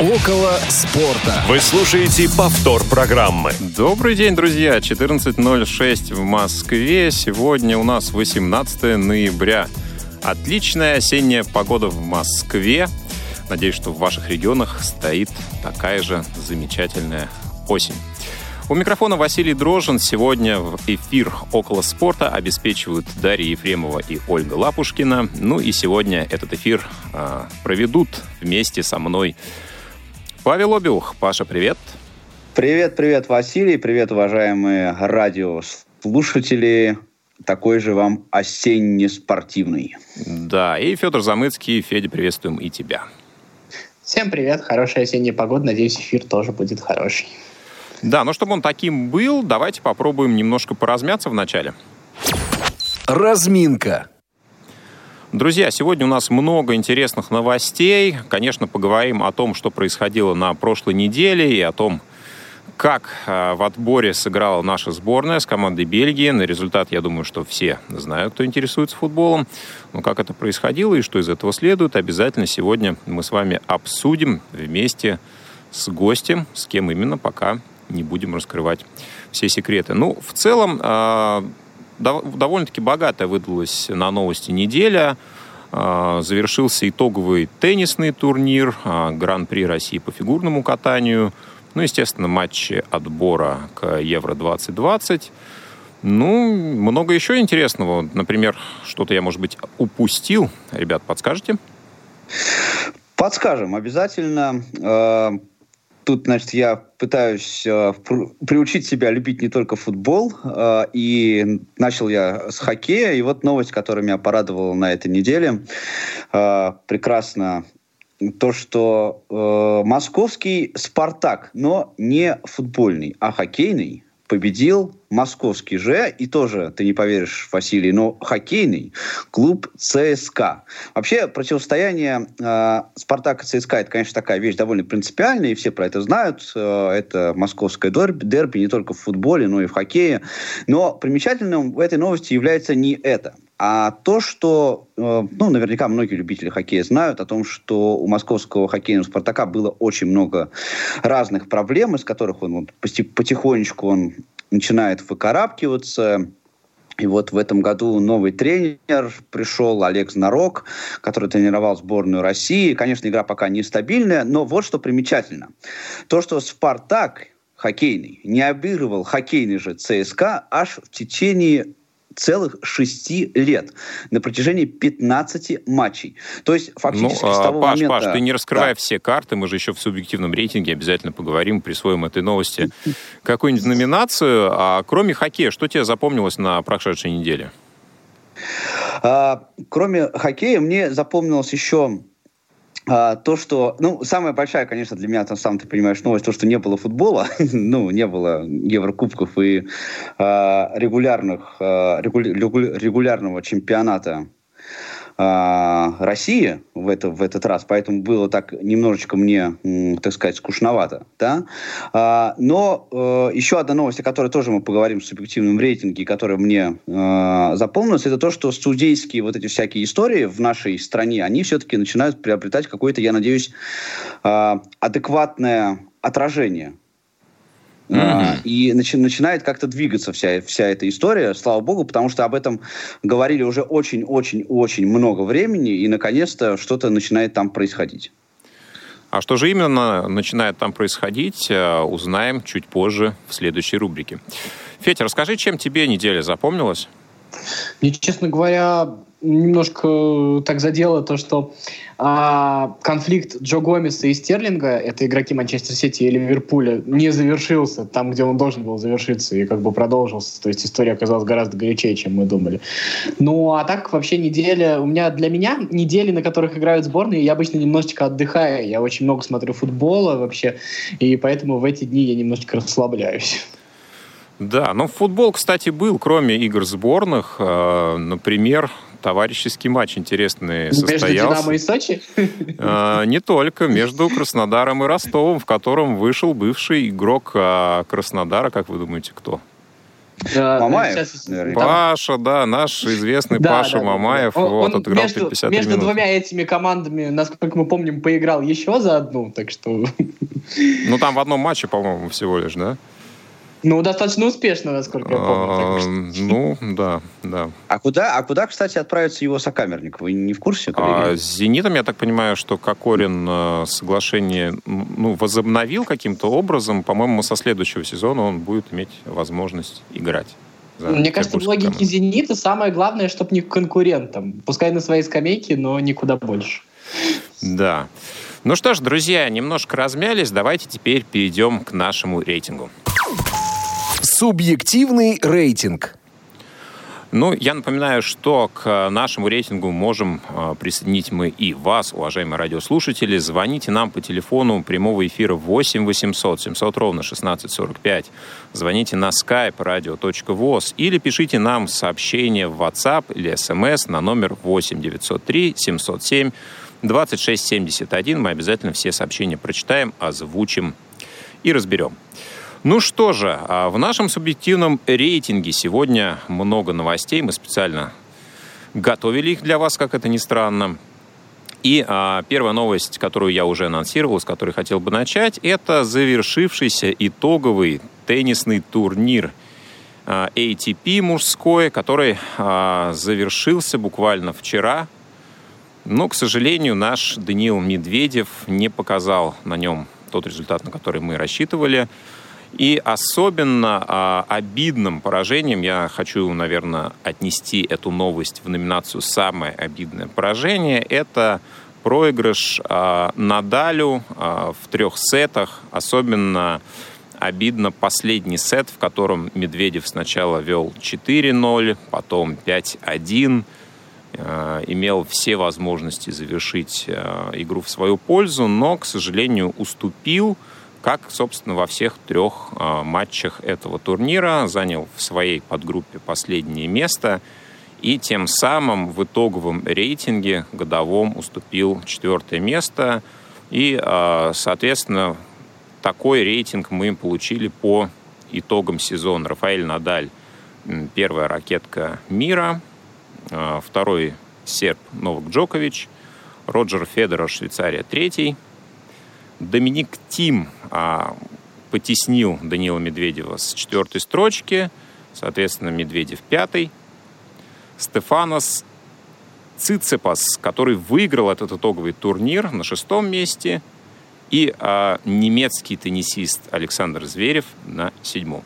Около спорта. Вы слушаете повтор программы. Добрый день, друзья. 14.06 в Москве. Сегодня у нас 18 ноября. Отличная осенняя погода в Москве. Надеюсь, что в ваших регионах стоит такая же замечательная осень. У микрофона Василий Дрожин. Сегодня в эфир «Около спорта» обеспечивают Дарья Ефремова и Ольга Лапушкина. Ну и сегодня этот эфир э, проведут вместе со мной Павел Обиух. Паша, привет. Привет, привет, Василий. Привет, уважаемые радиослушатели. Такой же вам осенне-спортивный. Да, и Федор Замыцкий. Федя, приветствуем и тебя. Всем привет, хорошая осенняя погода. Надеюсь, эфир тоже будет хороший. Да, но чтобы он таким был, давайте попробуем немножко поразмяться вначале. Разминка. Друзья, сегодня у нас много интересных новостей. Конечно, поговорим о том, что происходило на прошлой неделе и о том, как э, в отборе сыграла наша сборная с командой Бельгии. На результат, я думаю, что все знают, кто интересуется футболом. Но как это происходило и что из этого следует, обязательно сегодня мы с вами обсудим вместе с гостем, с кем именно, пока не будем раскрывать все секреты. Ну, в целом, э, довольно-таки богатая выдалась на новости неделя. Э, завершился итоговый теннисный турнир, э, Гран-при России по фигурному катанию. Ну, естественно, матчи отбора к Евро-2020. Ну, много еще интересного. Например, что-то я, может быть, упустил. Ребят, подскажете? Подскажем, обязательно тут, значит, я пытаюсь э, приучить себя любить не только футбол, э, и начал я с хоккея, и вот новость, которая меня порадовала на этой неделе, э, прекрасно то, что э, московский «Спартак», но не футбольный, а хоккейный, победил московский же, и тоже, ты не поверишь, Василий, но хоккейный клуб ЦСКА. Вообще, противостояние э, Спартака и ЦСКА, это, конечно, такая вещь довольно принципиальная, и все про это знают. Э, это московское дерби, дерби не только в футболе, но и в хоккее. Но примечательным в этой новости является не это. А то, что, э, ну, наверняка многие любители хоккея знают о том, что у московского хоккейного «Спартака» было очень много разных проблем, из которых он потихонечку он начинает выкарабкиваться. И вот в этом году новый тренер пришел, Олег Знарок, который тренировал сборную России. Конечно, игра пока нестабильная, но вот что примечательно. То, что «Спартак» хоккейный не обыгрывал хоккейный же ЦСКА аж в течение целых шести лет на протяжении 15 матчей. То есть фактически ну, с того Паш, момента... Паш, ты не раскрывай да. все карты, мы же еще в субъективном рейтинге обязательно поговорим, присвоим этой новости какую-нибудь номинацию. А кроме хоккея, что тебе запомнилось на прошедшей неделе? А, кроме хоккея, мне запомнилось еще а, то, что, ну, самая большая, конечно, для меня, там, сам ты понимаешь, новость, то, что не было футбола, ну, не было Еврокубков и а, регулярных, а, регулярного чемпионата России в, это, в этот раз, поэтому было так немножечко мне, так сказать, скучновато. Да? А, но э, еще одна новость, о которой тоже мы поговорим в субъективном рейтинге, которая мне э, запомнилась, это то, что судейские вот эти всякие истории в нашей стране, они все-таки начинают приобретать какое-то, я надеюсь, э, адекватное отражение Mm-hmm. И начи- начинает как-то двигаться вся, вся эта история, слава богу, потому что об этом говорили уже очень-очень-очень много времени, и наконец-то что-то начинает там происходить. А что же именно начинает там происходить, э, узнаем чуть позже в следующей рубрике. Федя, расскажи, чем тебе неделя запомнилась? Мне, честно говоря, немножко так задело то, что а, конфликт Джо Гомеса и Стерлинга, это игроки Манчестер Сити и Ливерпуля, не завершился там, где он должен был завершиться, и как бы продолжился. То есть история оказалась гораздо горячее, чем мы думали. Ну, а так вообще неделя... У меня для меня недели, на которых играют сборные, я обычно немножечко отдыхаю. Я очень много смотрю футбола вообще, и поэтому в эти дни я немножечко расслабляюсь. Да, ну футбол, кстати, был, кроме игр сборных. Э, например, товарищеский матч интересный состоялся. Между «Динамо» и «Сочи»? Э, не только. Между Краснодаром и Ростовом, в котором вышел бывший игрок э, Краснодара. Как вы думаете, кто? Мамаев, Паша, да, наш известный да, Паша да, Мамаев. Он, вот, он отыграл между, 50 между минут. двумя этими командами, насколько мы помним, поиграл еще за одну, так что... Ну, там в одном матче, по-моему, всего лишь, да? Ну, достаточно успешно, насколько я помню. Ну, да, да. А куда, а куда, кстати, отправится его сокамерник? Вы не в курсе? А, с «Зенитом», я так понимаю, что Кокорин э, соглашение ну, возобновил каким-то образом. По-моему, со следующего сезона он будет иметь возможность играть. Мне кажется, в логике «Зенита» самое главное, чтобы не конкурентом. Пускай на своей скамейке, но никуда больше. Да. Ну что ж, друзья, немножко размялись. Давайте теперь перейдем к нашему рейтингу. Субъективный рейтинг. Ну, я напоминаю, что к нашему рейтингу можем а, присоединить мы и вас, уважаемые радиослушатели. Звоните нам по телефону прямого эфира 8 800 700 ровно 1645. Звоните на skype radio.voz или пишите нам сообщение в WhatsApp или SMS на номер 8 903 707 2671. Мы обязательно все сообщения прочитаем, озвучим и разберем. Ну что же, а в нашем субъективном рейтинге сегодня много новостей. Мы специально готовили их для вас, как это ни странно. И а, первая новость, которую я уже анонсировал, с которой хотел бы начать, это завершившийся итоговый теннисный турнир а, ATP мужской, который а, завершился буквально вчера. Но, к сожалению, наш Даниил Медведев не показал на нем тот результат, на который мы рассчитывали. И особенно а, обидным поражением я хочу, наверное, отнести эту новость в номинацию «Самое обидное поражение». Это проигрыш а, Надалю а, в трех сетах. Особенно обидно последний сет, в котором Медведев сначала вел 4-0, потом 5-1 а, имел все возможности завершить а, игру в свою пользу, но, к сожалению, уступил – как, собственно, во всех трех э, матчах этого турнира, занял в своей подгруппе последнее место и тем самым в итоговом рейтинге годовом уступил четвертое место. И, э, соответственно, такой рейтинг мы получили по итогам сезона. Рафаэль Надаль – первая ракетка мира, э, второй серб Новак Джокович, Роджер Федерер, Швейцария, третий – Доминик Тим а, потеснил Данила Медведева с четвертой строчки, соответственно, Медведев пятый. Стефанос Цицепас, который выиграл этот итоговый турнир на шестом месте, и а, немецкий теннисист Александр Зверев на седьмом.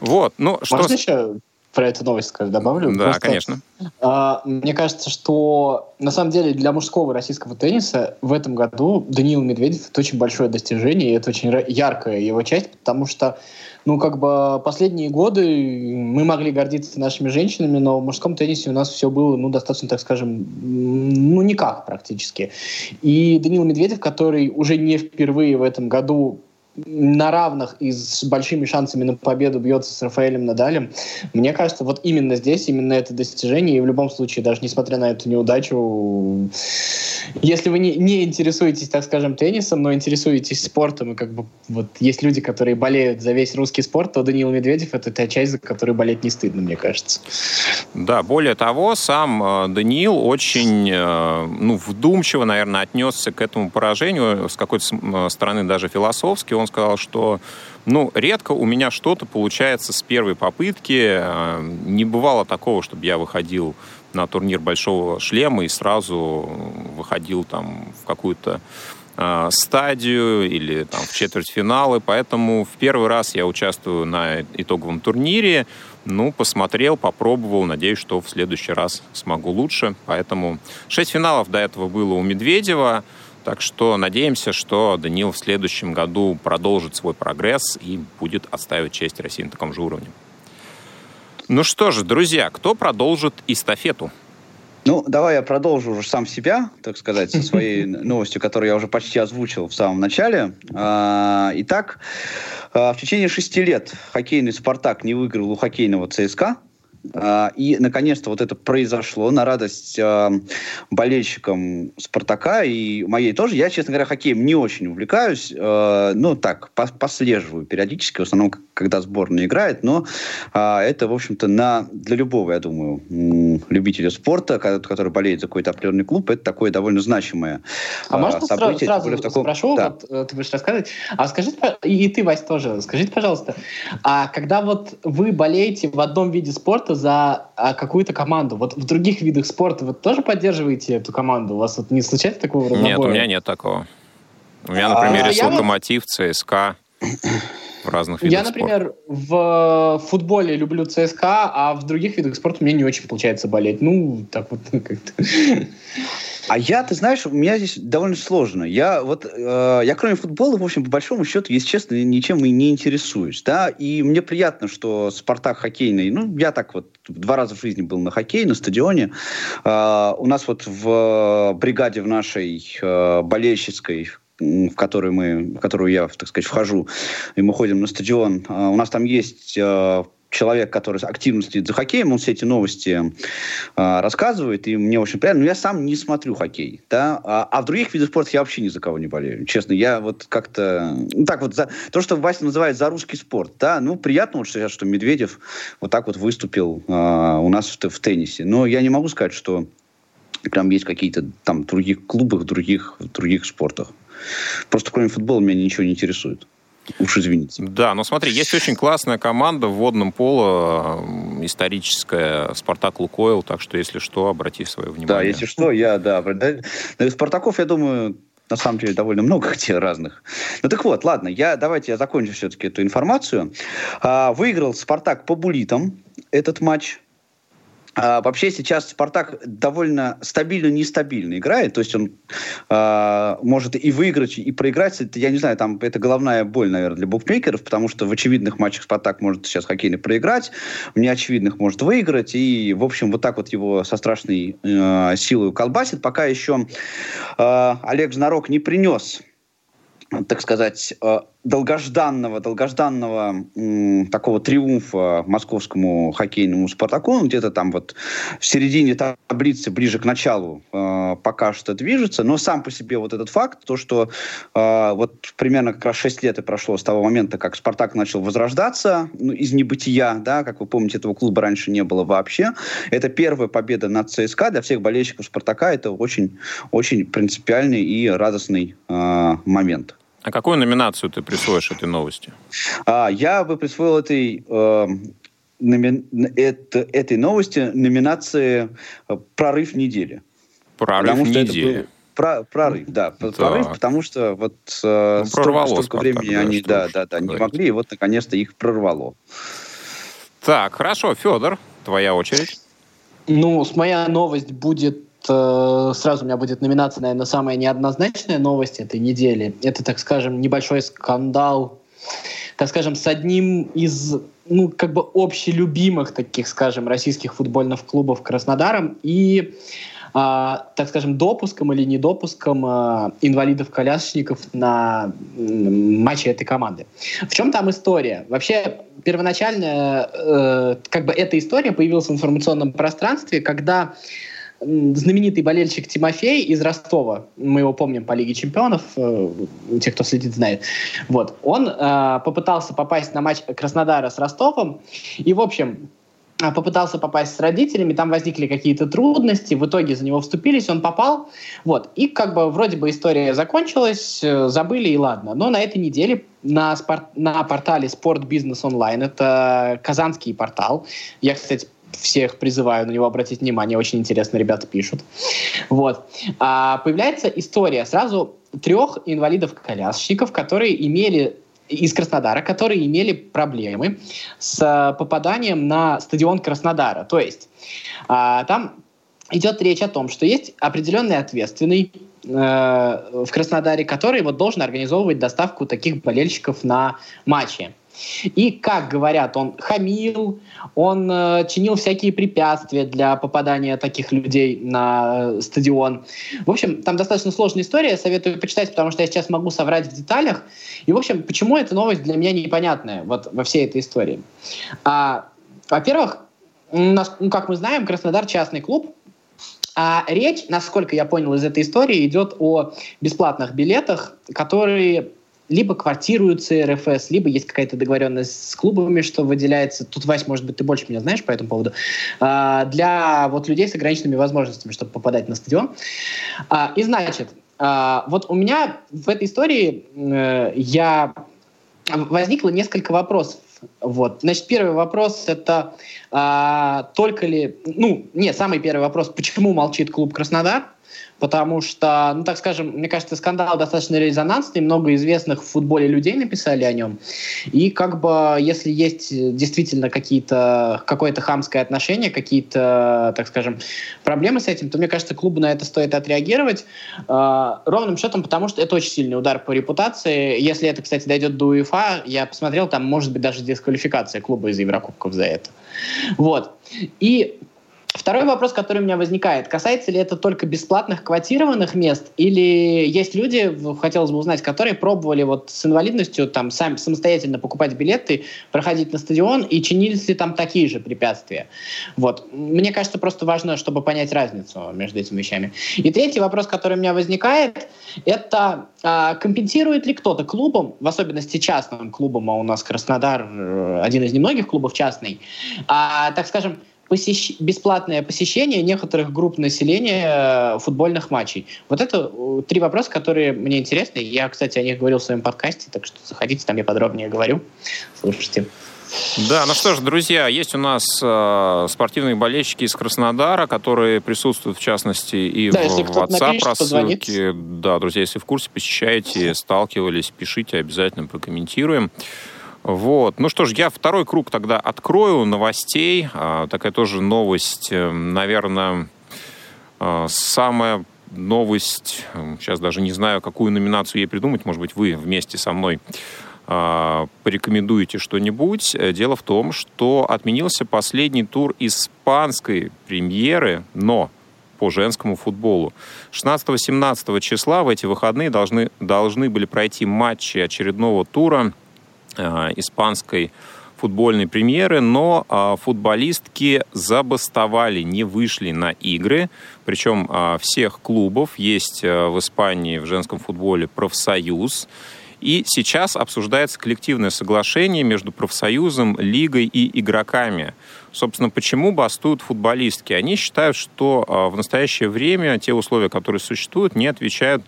Вот, ну Можно что... еще про эту новость скажу, добавлю? Да, Просто, конечно. А, мне кажется, что на самом деле для мужского российского тенниса в этом году Даниил Медведев это очень большое достижение, и это очень яркая его часть, потому что ну, как бы последние годы мы могли гордиться нашими женщинами, но в мужском теннисе у нас все было, ну, достаточно, так скажем, ну, никак практически. И Даниил Медведев, который уже не впервые в этом году на равных и с большими шансами на победу бьется с Рафаэлем Надалем. Мне кажется, вот именно здесь, именно это достижение, и в любом случае, даже несмотря на эту неудачу, если вы не, не интересуетесь, так скажем, теннисом, но интересуетесь спортом, и как бы вот есть люди, которые болеют за весь русский спорт, то Даниил Медведев — это та часть, за которой болеть не стыдно, мне кажется. Да, более того, сам э, Даниил очень э, ну, вдумчиво, наверное, отнесся к этому поражению, с какой-то э, стороны даже философски. Он сказал, что ну, редко у меня что-то получается с первой попытки. Не бывало такого, чтобы я выходил на турнир большого шлема и сразу выходил там в какую-то э, стадию или там в четвертьфиналы. Поэтому в первый раз я участвую на итоговом турнире. Ну, посмотрел, попробовал. Надеюсь, что в следующий раз смогу лучше. Поэтому шесть финалов до этого было у Медведева. Так что надеемся, что Данил в следующем году продолжит свой прогресс и будет отстаивать честь России на таком же уровне. Ну что же, друзья, кто продолжит эстафету? Ну, давай я продолжу уже сам себя, так сказать, со своей новостью, которую я уже почти озвучил в самом начале. А, итак, а, в течение шести лет хоккейный «Спартак» не выиграл у хоккейного ЦСКА. А, и, наконец-то, вот это произошло на радость а, болельщикам «Спартака» и моей тоже. Я, честно говоря, хоккеем не очень увлекаюсь. А, ну, так, послеживаю периодически, в основном, когда сборная играет. Но это, в общем-то, на, для любого, я думаю, любителя спорта, который болеет за какой-то определенный клуб, это такое довольно значимое а можно событие. Сразу, сразу таком... спрошу, да. вот э, ты будешь рассказывать. А скажите, и ты, Вась, тоже, скажите, пожалуйста, а когда вот вы болеете в одном виде спорта за а, какую-то команду, вот в других видах спорта вы тоже поддерживаете эту команду? У вас вот не случается такого разнобоя? Нет, у меня нет такого. У меня, например, а, есть Локомотив, вот... ЦСКА в разных видах Я, например, спорта. в футболе люблю ЦСКА, а в других видах спорта мне не очень получается болеть. Ну, так вот как-то. А я, ты знаешь, у меня здесь довольно сложно. Я вот, э, я кроме футбола, в общем, по большому счету, если честно, ничем и не интересуюсь, да, и мне приятно, что Спартак хоккейный, ну, я так вот два раза в жизни был на хоккее, на стадионе. Э, у нас вот в бригаде в нашей э, болельщицкой, в которую мы, в которую я, так сказать, вхожу, и мы ходим на стадион. Э, у нас там есть э, человек, который активно следит за хоккеем, он все эти новости э, рассказывает, и мне очень приятно. Но я сам не смотрю хоккей, да, а, а в других видах спорта я вообще ни за кого не болею. Честно, я вот как-то... Ну, так вот, за, то, что Вася называет за русский спорт, да, ну, приятно вот сейчас, что Медведев вот так вот выступил э, у нас в, в теннисе. Но я не могу сказать, что прям есть какие-то там других клубах, других, других спортах. Просто кроме футбола меня ничего не интересует. Уж извините. Да, но смотри, есть очень классная команда в водном поло, историческая, Спартак Лукойл, так что, если что, обрати свое внимание. Да, если что, я, да. Спартаков, я думаю, на самом деле довольно много где разных. Ну так вот, ладно, я, давайте я закончу все-таки эту информацию. А, выиграл Спартак по булитам этот матч. А, вообще сейчас Спартак довольно стабильно, нестабильно играет, то есть он а, может и выиграть, и проиграть. Это, я не знаю, там это головная боль, наверное, для букмекеров, потому что в очевидных матчах Спартак может сейчас хоккейный проиграть, в неочевидных может выиграть, и, в общем, вот так вот его со страшной э, силой колбасит. Пока еще э, Олег Знарок не принес так сказать, э, долгожданного, долгожданного м, такого триумфа московскому хоккейному «Спартаку». Он где-то там вот в середине таблицы, ближе к началу, э, пока что движется. Но сам по себе вот этот факт, то, что э, вот примерно как раз 6 лет и прошло с того момента, как «Спартак» начал возрождаться ну, из небытия, да, как вы помните, этого клуба раньше не было вообще. Это первая победа над ЦСКА. Для всех болельщиков «Спартака» это очень, очень принципиальный и радостный э, момент. А какую номинацию ты присвоишь этой новости? А, я бы присвоил этой, э, номи... это, этой новости номинации э, «Прорыв недели». Прорыв потому недели. Был... Про, прорыв, да, так. прорыв, потому что вот э, ну, столько, столько времени они, да, да, да, не могли, и вот наконец-то их прорвало. Так, хорошо, Федор, твоя очередь. Ну, моя новость будет Э, сразу у меня будет номинация, наверное, самая неоднозначная новость этой недели. Это, так скажем, небольшой скандал, так скажем, с одним из, ну, как бы общелюбимых таких, скажем, российских футбольных клубов Краснодаром и а, так скажем, допуском или недопуском а, инвалидов-колясочников на матчи этой команды. В чем там история? Вообще, первоначально э, как бы эта история появилась в информационном пространстве, когда знаменитый болельщик Тимофей из Ростова, мы его помним по Лиге Чемпионов, э, те, кто следит, знает. Вот. Он э, попытался попасть на матч Краснодара с Ростовом, и, в общем, э, попытался попасть с родителями, там возникли какие-то трудности, в итоге за него вступились, он попал, вот, и как бы вроде бы история закончилась, э, забыли и ладно, но на этой неделе на, спорт, на портале Sport Business Online, это казанский портал, я, кстати, всех призываю на него обратить внимание, очень интересно ребята пишут. Вот. А, появляется история сразу трех инвалидов-колясочников, которые имели из Краснодара, которые имели проблемы с попаданием на стадион Краснодара. То есть а, там идет речь о том, что есть определенный ответственный э, в Краснодаре, который вот должен организовывать доставку таких болельщиков на матчи. И, как говорят, он хамил, он э, чинил всякие препятствия для попадания таких людей на э, стадион. В общем, там достаточно сложная история, советую почитать, потому что я сейчас могу соврать в деталях. И, в общем, почему эта новость для меня непонятная вот во всей этой истории? А, во-первых, ну, как мы знаем, Краснодар частный клуб, а речь, насколько я понял из этой истории, идет о бесплатных билетах, которые либо квартируются РФС, либо есть какая-то договоренность с клубами, что выделяется. Тут, Вась, может быть, ты больше меня знаешь по этому поводу. А, для вот людей с ограниченными возможностями, чтобы попадать на стадион. А, и значит, а, вот у меня в этой истории э, я возникло несколько вопросов. Вот. Значит, первый вопрос это а, только ли, ну, нет, самый первый вопрос, почему молчит клуб Краснодар? Потому что, ну так скажем, мне кажется, скандал достаточно резонансный, много известных в футболе людей написали о нем, и как бы если есть действительно какие-то, какое-то хамское отношение, какие-то, так скажем, проблемы с этим, то мне кажется, клубу на это стоит отреагировать э, ровным счетом, потому что это очень сильный удар по репутации. Если это, кстати, дойдет до УЕФА, я посмотрел, там может быть даже дисквалификация клуба из Еврокубков за это. Вот. И Второй вопрос, который у меня возникает, касается ли это только бесплатных квотированных мест, или есть люди, хотелось бы узнать, которые пробовали вот с инвалидностью там сами самостоятельно покупать билеты, проходить на стадион, и чинились ли там такие же препятствия? Вот. Мне кажется, просто важно, чтобы понять разницу между этими вещами. И третий вопрос, который у меня возникает, это а, компенсирует ли кто-то клубом, в особенности частным клубом, а у нас Краснодар э, один из немногих клубов частный, а, так скажем, посещ... бесплатное посещение некоторых групп населения э, футбольных матчей. Вот это э, три вопроса, которые мне интересны. Я, кстати, о них говорил в своем подкасте, так что заходите, там я подробнее говорю. Слушайте. Да, ну что ж, друзья, есть у нас э, спортивные болельщики из Краснодара, которые присутствуют, в частности, и да, в WhatsApp рассылке. Да, друзья, если в курсе, посещаете, сталкивались, пишите, обязательно прокомментируем. Вот. Ну что ж, я второй круг тогда открою новостей. А, такая тоже новость, э, наверное, а, самая новость, сейчас даже не знаю, какую номинацию ей придумать, может быть, вы вместе со мной а, порекомендуете что-нибудь. Дело в том, что отменился последний тур испанской премьеры, но по женскому футболу. 16-17 числа в эти выходные должны, должны были пройти матчи очередного тура Э, испанской футбольной премьеры, но а, футболистки забастовали, не вышли на игры. Причем а, всех клубов есть а, в Испании в женском футболе профсоюз. И сейчас обсуждается коллективное соглашение между профсоюзом, лигой и игроками. Собственно, почему бастуют футболистки? Они считают, что в настоящее время те условия, которые существуют, не отвечают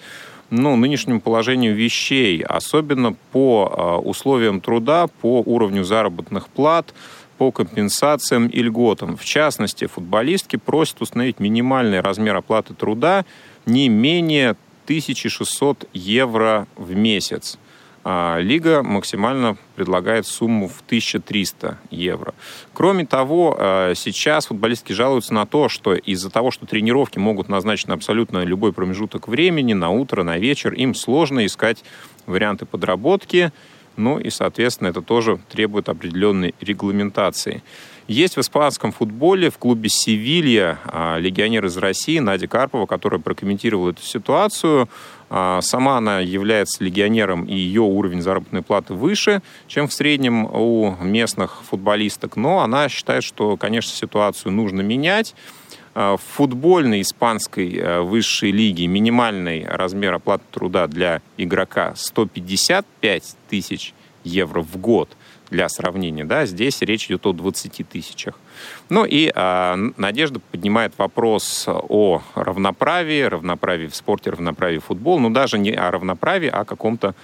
ну, нынешнему положению вещей, особенно по а, условиям труда, по уровню заработных плат, по компенсациям и льготам. В частности, футболистки просят установить минимальный размер оплаты труда не менее 1600 евро в месяц. А Лига максимально предлагает сумму в 1300 евро. Кроме того, а, сейчас футболистки жалуются на то, что из-за того, что тренировки могут назначить на абсолютно любой промежуток времени, на утро, на вечер, им сложно искать варианты подработки, ну и, соответственно, это тоже требует определенной регламентации. Есть в испанском футболе в клубе «Севилья» а, легионер из России Надя Карпова, которая прокомментировала эту ситуацию. А, сама она является легионером, и ее уровень заработной платы выше, чем в среднем у местных футболисток. Но она считает, что, конечно, ситуацию нужно менять. А, в футбольной испанской высшей лиге минимальный размер оплаты труда для игрока 155 тысяч евро в год – для сравнения. Да? Здесь речь идет о 20 тысячах. Ну и а, Надежда поднимает вопрос о равноправии, равноправии в спорте, равноправии в футбол. Ну даже не о равноправии, а о каком-то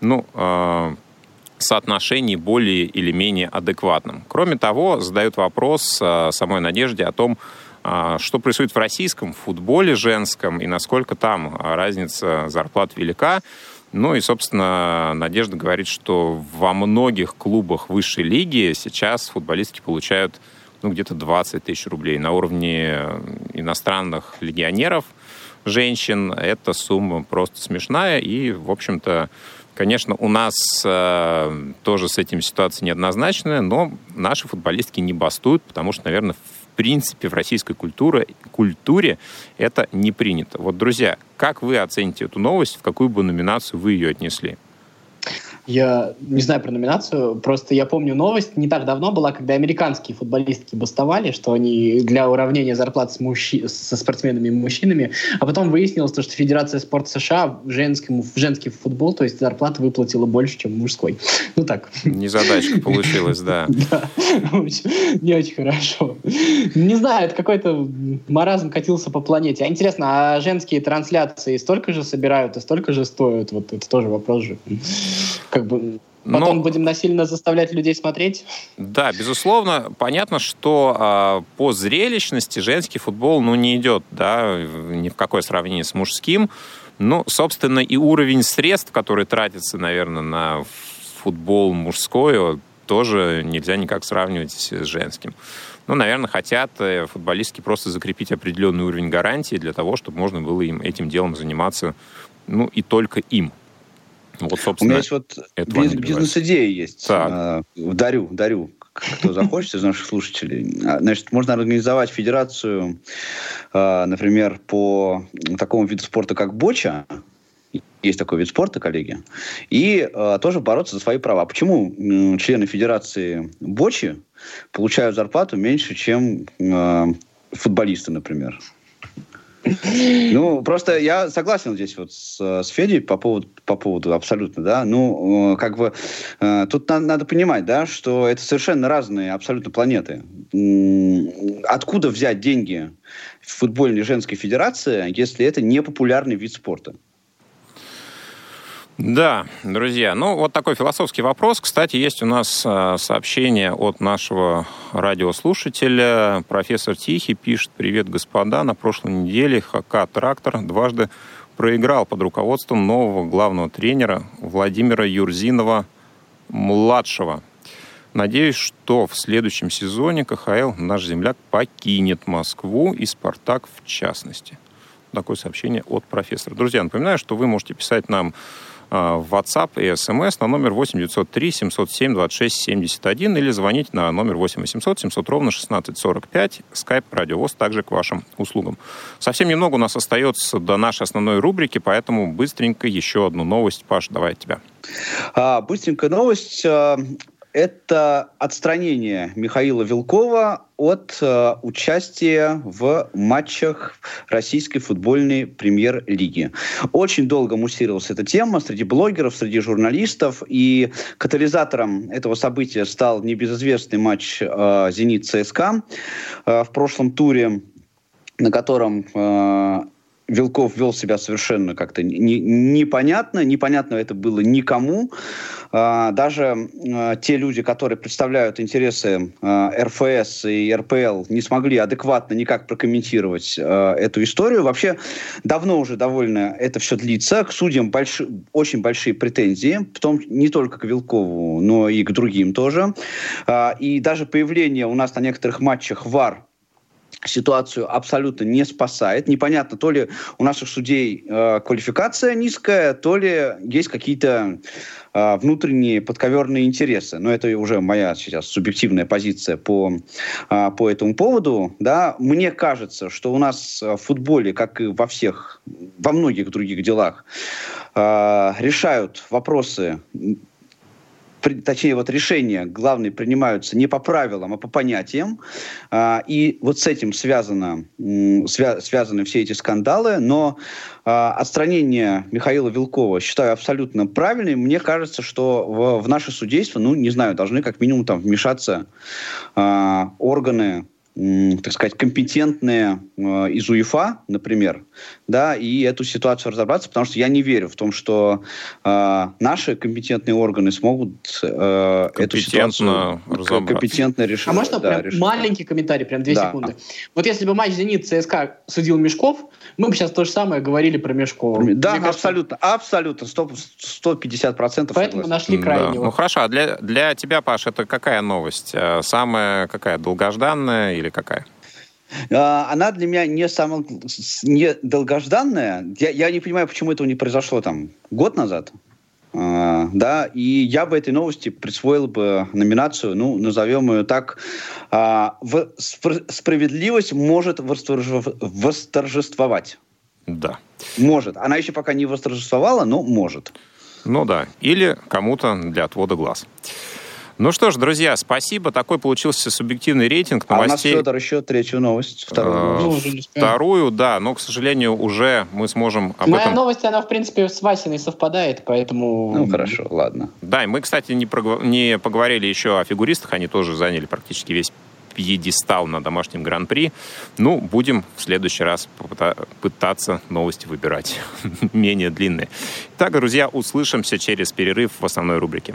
ну, а, соотношении более или менее адекватном. Кроме того, задают вопрос а, самой Надежде о том, что происходит в российском футболе женском и насколько там разница зарплат велика. Ну и, собственно, Надежда говорит, что во многих клубах высшей лиги сейчас футболистки получают ну, где-то 20 тысяч рублей. На уровне иностранных легионеров женщин эта сумма просто смешная. И, в общем-то, конечно, у нас э, тоже с этим ситуация неоднозначная, но наши футболистки не бастуют, потому что, наверное, принципе в российской культуре, культуре это не принято. Вот, друзья, как вы оцените эту новость, в какую бы номинацию вы ее отнесли? Я не знаю про номинацию, просто я помню новость не так давно была, когда американские футболистки бастовали, что они для уравнения зарплат с мужчи... со спортсменами и мужчинами, а потом выяснилось, что Федерация спорта США в, женскому, в женский футбол, то есть зарплата выплатила больше, чем мужской. Ну так. Незадачка получилась, да. Да, не очень хорошо. Не знаю, это какой-то маразм катился по планете. А интересно, а женские трансляции столько же собирают и столько же стоят? Вот это тоже вопрос же как бы Потом Но, будем насильно заставлять людей смотреть? Да, безусловно. Понятно, что а, по зрелищности женский футбол ну, не идет да, ни в какое сравнение с мужским. Ну, собственно, и уровень средств, которые тратятся, наверное, на футбол мужской, тоже нельзя никак сравнивать с женским. Ну, наверное, хотят э, футболистки просто закрепить определенный уровень гарантии для того, чтобы можно было им этим делом заниматься, ну, и только им. Вот, собственно, У меня есть вот бизнес, бизнес-идея есть. Так. Дарю, дарю кто захочет из наших слушателей. А, значит, можно организовать федерацию, а, например, по такому виду спорта, как боча. Есть такой вид спорта, коллеги. И а, тоже бороться за свои права. Почему члены федерации бочи получают зарплату меньше, чем футболисты, например? Ну, просто я согласен здесь вот с, с Федей по поводу, по поводу абсолютно, да. Ну, э, как бы э, тут надо, надо понимать, да, что это совершенно разные абсолютно планеты. Откуда взять деньги в футбольной женской федерации, если это не популярный вид спорта? Да, друзья, ну вот такой философский вопрос. Кстати, есть у нас а, сообщение от нашего радиослушателя. Профессор Тихий пишет, привет, господа, на прошлой неделе ХК «Трактор» дважды проиграл под руководством нового главного тренера Владимира Юрзинова-младшего. Надеюсь, что в следующем сезоне КХЛ наш земляк покинет Москву и «Спартак» в частности. Такое сообщение от профессора. Друзья, напоминаю, что вы можете писать нам в WhatsApp и SMS на номер 8 903 707 26 71 или звонить на номер 8 800 700 ровно 16 45. Skype Радиовоз также к вашим услугам. Совсем немного у нас остается до нашей основной рубрики, поэтому быстренько еще одну новость. Паш, давай от тебя. А, быстренькая новость. Это отстранение Михаила Вилкова от э, участия в матчах российской футбольной премьер-лиги. Очень долго муссировалась эта тема среди блогеров, среди журналистов, и катализатором этого события стал небезызвестный матч э, «Зенит-ЦСКА» э, в прошлом туре, на котором э, Вилков вел себя совершенно как-то не, непонятно, непонятно это было никому. А, даже а, те люди, которые представляют интересы а, РФС и РПЛ, не смогли адекватно никак прокомментировать эту историю. Вообще давно уже довольно это все длится. К судьям больш... очень большие претензии, в том не только к Вилкову, но и к другим тоже. И даже появление у нас на некоторых матчах ВАР ситуацию абсолютно не спасает. Непонятно, то ли у наших судей э, квалификация низкая, то ли есть какие-то э, внутренние подковерные интересы. Но это уже моя сейчас субъективная позиция по, э, по этому поводу. Да. Мне кажется, что у нас в футболе, как и во всех, во многих других делах, э, решают вопросы точнее, вот решения главные принимаются не по правилам, а по понятиям. А, и вот с этим связано, связаны все эти скандалы. Но а, отстранение Михаила Вилкова считаю абсолютно правильным. Мне кажется, что в, в наше судейство, ну, не знаю, должны как минимум там вмешаться а, органы так сказать, компетентные э, из УЕФА, например, да, и эту ситуацию разобраться, потому что я не верю в том, что э, наши компетентные органы смогут э, эту ситуацию компетентно решить. А можно да, прям решить? маленький комментарий, прям две да. секунды? Вот если бы матч «Зенит» ЦСКА судил Мешков, мы бы сейчас то же самое говорили про Мешкова. Да, Мне абсолютно, кажется, абсолютно, 100, 150 процентов. Поэтому согласен. нашли крайнего. Да. Ну хорошо, а для, для тебя, Паш, это какая новость? Э, самая какая, долгожданная или какая? А, она для меня не самая не долгожданная. Я, я не понимаю, почему этого не произошло там год назад. Uh, да, и я бы этой новости присвоил бы номинацию, ну, назовем ее так, uh, в, спр- справедливость может восторжев, восторжествовать. Да. Может. Она еще пока не восторжествовала, но может. Ну да, или кому-то для отвода глаз. Ну что ж, друзья, спасибо. Такой получился субъективный рейтинг новостей. А у нас, Федор, еще третью новость. Вторую, э, вторую да, но, к сожалению, уже мы сможем об Моя этом... новость, она, в принципе, с Васиной совпадает, поэтому... Ну, хорошо, ладно. Да, и мы, кстати, не, проговор... не поговорили еще о фигуристах. Они тоже заняли практически весь пьедестал на домашнем гран-при. Ну, будем в следующий раз пытаться новости выбирать менее длинные. Так, друзья, услышимся через перерыв в основной рубрике.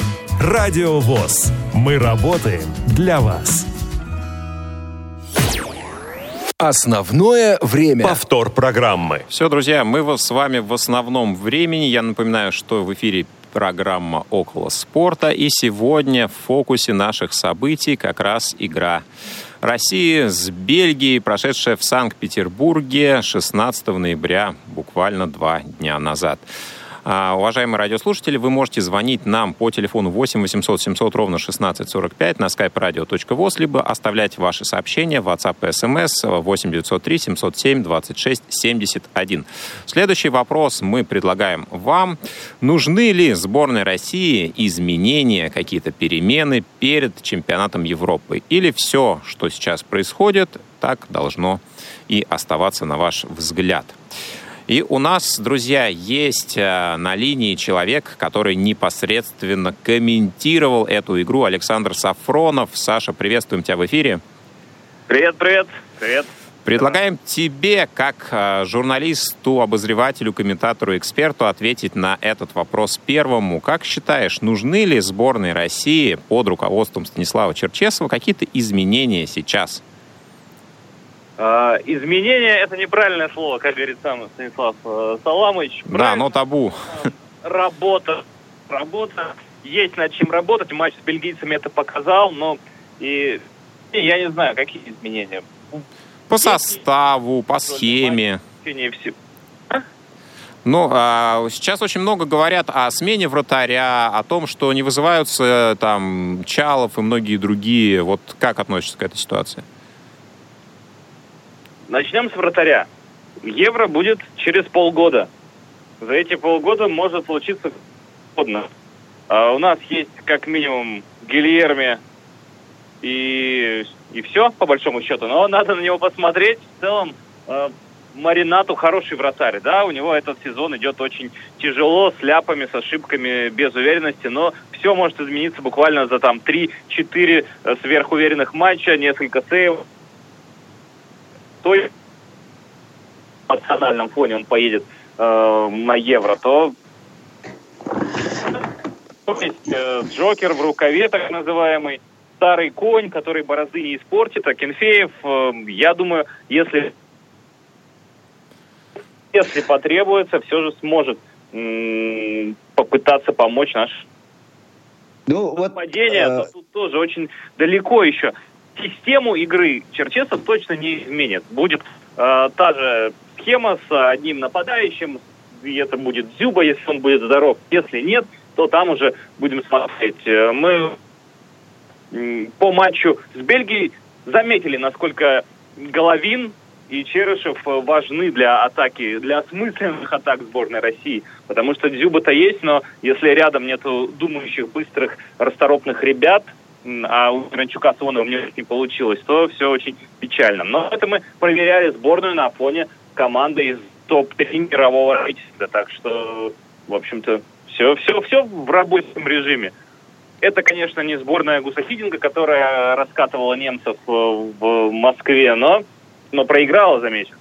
Радио ВОЗ. Мы работаем для вас. Основное время. Повтор программы. Все, друзья, мы с вами в основном времени. Я напоминаю, что в эфире программа «Около спорта». И сегодня в фокусе наших событий как раз игра России с Бельгией, прошедшая в Санкт-Петербурге 16 ноября, буквально два дня назад. А, уважаемые радиослушатели, вы можете звонить нам по телефону 8 800 700 ровно 1645 на skype radio.voz, либо оставлять ваши сообщения в WhatsApp и SMS 8 903 707 26 71. Следующий вопрос мы предлагаем вам. Нужны ли сборной России изменения, какие-то перемены перед чемпионатом Европы? Или все, что сейчас происходит, так должно и оставаться на ваш взгляд? И у нас, друзья, есть э, на линии человек, который непосредственно комментировал эту игру, Александр Сафронов. Саша, приветствуем тебя в эфире. Привет, привет. Привет. Предлагаем тебе, как э, журналисту, обозревателю, комментатору, эксперту, ответить на этот вопрос первому. Как считаешь, нужны ли сборной России под руководством Станислава Черчесова какие-то изменения сейчас? А, изменения – это неправильное слово, как говорит сам Станислав э, Саламович. Да, но табу. Работа, работа. Есть над чем работать. Матч с бельгийцами это показал, но и, я не знаю, какие изменения. По составу, по схеме. Ну, а, сейчас очень много говорят о смене вратаря, о том, что не вызываются там Чалов и многие другие. Вот как относишься к этой ситуации? Начнем с вратаря. Евро будет через полгода. За эти полгода может случиться угодно. А у нас есть как минимум Гильерми и, и все, по большому счету. Но надо на него посмотреть. В целом, э, Маринату хороший вратарь, да, у него этот сезон идет очень тяжело, с ляпами, с ошибками, без уверенности, но все может измениться буквально за там 3-4 э, сверхуверенных матча, несколько сейвов то есть в национальном фоне он поедет э, на Евро, то есть э, Джокер в рукаве, так называемый, старый конь, который борозды не испортит, а Кенфеев, э, я думаю, если если потребуется, все же сможет м- попытаться помочь наш ну, вот, падение. Э... Тут тоже очень далеко еще систему игры Черчесов точно не изменит. Будет э, та же схема с одним нападающим, и это будет Зюба, если он будет здоров. Если нет, то там уже будем смотреть. Э, мы по матчу с Бельгией заметили, насколько Головин и Черышев важны для атаки, для осмысленных атак сборной России. Потому что Дзюба-то есть, но если рядом нету думающих, быстрых, расторопных ребят – а у Гранчука с Ионовым не получилось, то все очень печально. Но это мы проверяли сборную на фоне команды из топ-3 мирового рейтинга. Так что, в общем-то, все, все, все в рабочем режиме. Это, конечно, не сборная Гусахидинга, которая раскатывала немцев э, в Москве, но, но проиграла, замечу.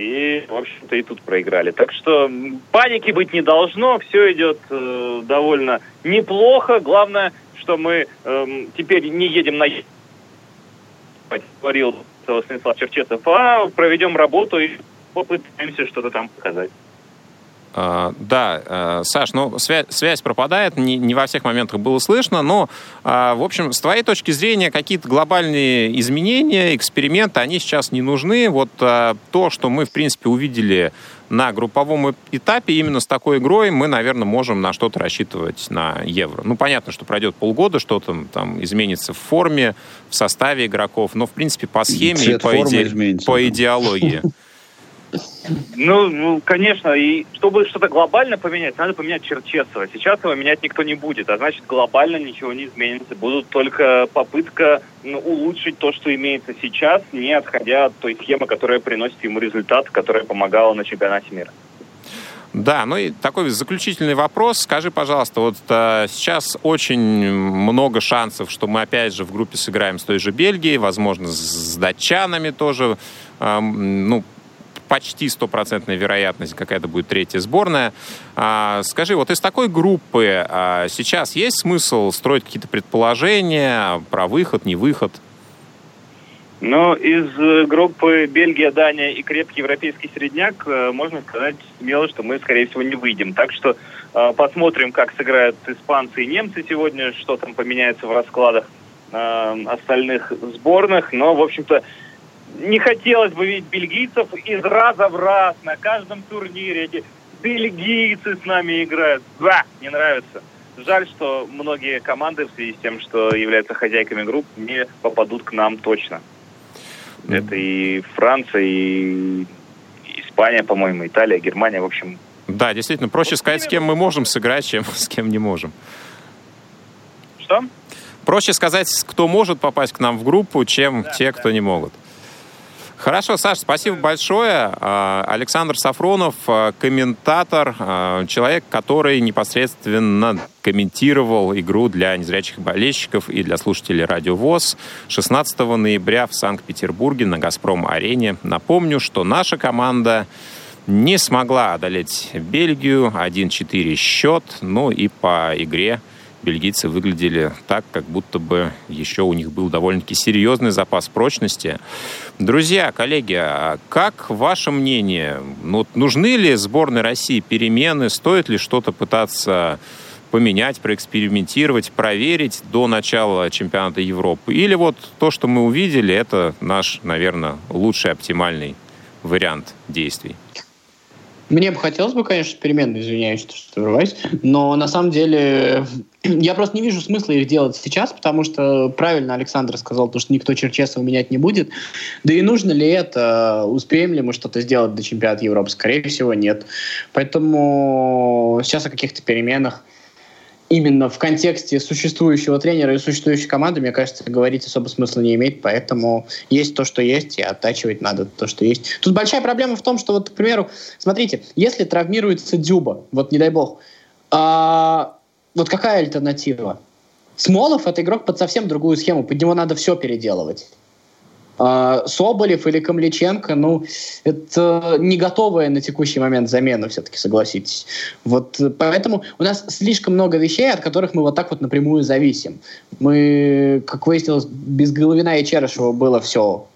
И, в общем-то, и тут проиграли. Так что паники быть не должно, все идет э, довольно неплохо. Главное, что мы эм, теперь не едем на говорил Станислав Черчесов, а проведем работу и попытаемся что-то там показать. А, да, э, Саш, ну связь, связь пропадает, не, не во всех моментах было слышно, но, а, в общем, с твоей точки зрения, какие-то глобальные изменения, эксперименты, они сейчас не нужны. Вот а, то, что мы, в принципе, увидели на групповом этапе, именно с такой игрой мы, наверное, можем на что-то рассчитывать на Евро. Ну, понятно, что пройдет полгода, что-то там изменится в форме, в составе игроков, но, в принципе, по схеме и по, иде... по идеологии. Ну, ну, конечно, и чтобы что-то глобально поменять, надо поменять Черчесова. Сейчас его менять никто не будет, а значит глобально ничего не изменится. Будут только попытка ну, улучшить то, что имеется сейчас, не отходя от той схемы, которая приносит ему результат, которая помогала на чемпионате мира. Да, ну и такой заключительный вопрос. Скажи, пожалуйста, вот а, сейчас очень много шансов, что мы опять же в группе сыграем с той же Бельгией, возможно, с датчанами тоже. А, ну, почти стопроцентная вероятность, какая-то будет третья сборная. А, скажи, вот из такой группы а, сейчас есть смысл строить какие-то предположения про выход, не выход? Ну, из э, группы Бельгия, Дания и крепкий европейский средняк э, можно сказать смело, что мы, скорее всего, не выйдем. Так что э, посмотрим, как сыграют испанцы и немцы сегодня, что там поменяется в раскладах э, остальных сборных. Но, в общем-то, не хотелось бы видеть бельгийцев из раза в раз на каждом турнире. Эти бельгийцы с нами играют. Да, не нравится. Жаль, что многие команды в связи с тем, что являются хозяйками групп, не попадут к нам точно. Это и Франция, и Испания, по-моему, Италия, Германия, в общем. Да, действительно, проще вот сказать, с кем мы можем сыграть, чем с кем не можем. Что? Проще сказать, кто может попасть к нам в группу, чем да, те, да. кто не могут. Хорошо, Саш, спасибо большое. А, Александр Сафронов, а, комментатор, а, человек, который непосредственно комментировал игру для незрячих болельщиков и для слушателей Радио ВОЗ 16 ноября в Санкт-Петербурге на «Газпром-арене». Напомню, что наша команда не смогла одолеть Бельгию. 1-4 счет. Ну и по игре бельгийцы выглядели так, как будто бы еще у них был довольно-таки серьезный запас прочности. Друзья, коллеги, а как ваше мнение? Ну, нужны ли сборной России перемены? Стоит ли что-то пытаться поменять, проэкспериментировать, проверить до начала чемпионата Европы? Или вот то, что мы увидели, это наш, наверное, лучший оптимальный вариант действий? Мне бы хотелось бы, конечно, перемены, извиняюсь, что врываюсь, но на самом деле я просто не вижу смысла их делать сейчас, потому что правильно Александр сказал, то, что никто Черчесова менять не будет. Да и нужно ли это? Успеем ли мы что-то сделать до чемпионата Европы? Скорее всего, нет. Поэтому сейчас о каких-то переменах именно в контексте существующего тренера и существующей команды, мне кажется, говорить особо смысла не имеет, поэтому есть то, что есть, и оттачивать надо то, что есть. Тут большая проблема в том, что вот, к примеру, смотрите, если травмируется Дюба, вот не дай бог, а, вот какая альтернатива? Смолов — это игрок под совсем другую схему, под него надо все переделывать. А, Соболев или Камличенко, ну, это не готовая на текущий момент замена, все-таки, согласитесь. Вот поэтому у нас слишком много вещей, от которых мы вот так вот напрямую зависим. Мы, как выяснилось, без Головина и Черышева было все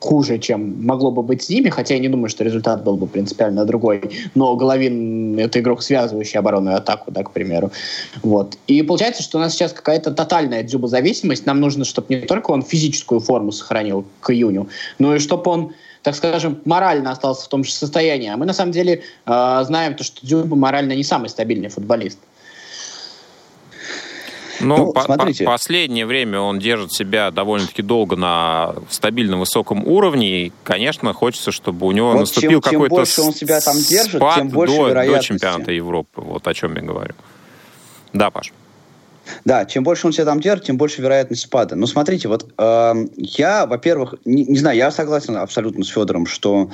хуже, чем могло бы быть с ними, хотя я не думаю, что результат был бы принципиально другой. Но Головин — это игрок, связывающий оборонную атаку, да, к примеру. Вот. И получается, что у нас сейчас какая-то тотальная дзюбозависимость. Нам нужно, чтобы не только он физическую форму сохранил к июню, но и чтобы он так скажем, морально остался в том же состоянии. А мы на самом деле э, знаем, то, что Дзюба морально не самый стабильный футболист. Ну, ну по смотрите. По последнее время он держит себя довольно-таки долго на стабильном высоком уровне. И, конечно, хочется, чтобы у него вот наступил какой-то чем больше он себя там держит, спад тем больше до, до чемпионата Европы. Вот о чем я говорю. Да, Паш. Да, чем больше он себя там держит, тем больше вероятность спада. Но смотрите, вот э, я, во-первых, не, не знаю, я согласен абсолютно с Федором, что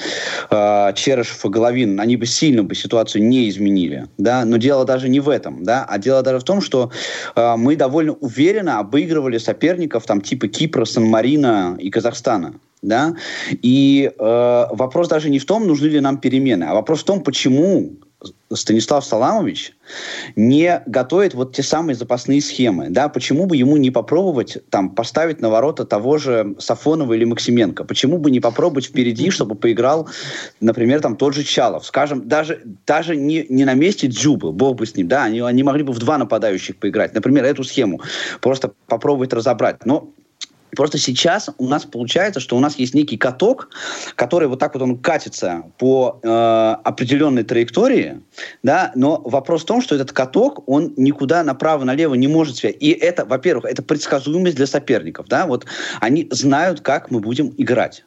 э, Черышев и Головин, они бы сильно бы ситуацию не изменили, да, но дело даже не в этом, да, а дело даже в том, что э, мы довольно уверенно обыгрывали соперников там типа Кипра, Сан-Марина и Казахстана, да, и э, вопрос даже не в том, нужны ли нам перемены, а вопрос в том, почему Станислав Саламович не готовит вот те самые запасные схемы, да, почему бы ему не попробовать там поставить на ворота того же Сафонова или Максименко, почему бы не попробовать впереди, чтобы поиграл, например, там тот же Чалов, скажем, даже, даже не, не на месте Дзюбы, бог бы с ним, да, они, они могли бы в два нападающих поиграть, например, эту схему просто попробовать разобрать, но Просто сейчас у нас получается, что у нас есть некий каток, который вот так вот он катится по э, определенной траектории, да, но вопрос в том, что этот каток, он никуда направо-налево не может связать. И это, во-первых, это предсказуемость для соперников, да, вот они знают, как мы будем играть.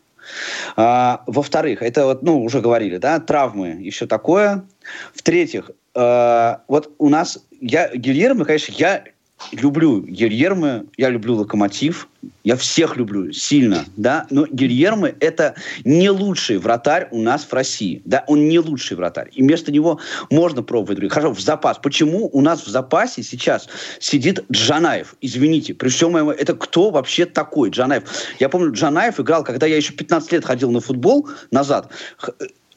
А, во-вторых, это вот, ну, уже говорили, да, травмы и все такое. В-третьих, э, вот у нас, я, Гильермо, конечно, я люблю Гильермо, я люблю Локомотив, я всех люблю сильно, да, но Гильермо это не лучший вратарь у нас в России, да, он не лучший вратарь, и вместо него можно пробовать других. Хорошо, в запас. Почему у нас в запасе сейчас сидит Джанаев? Извините, при всем моем... Это кто вообще такой Джанаев? Я помню, Джанаев играл, когда я еще 15 лет ходил на футбол назад,